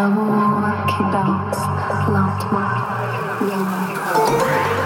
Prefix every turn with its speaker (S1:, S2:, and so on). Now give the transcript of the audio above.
S1: L'amour qui danse lentement dans mon.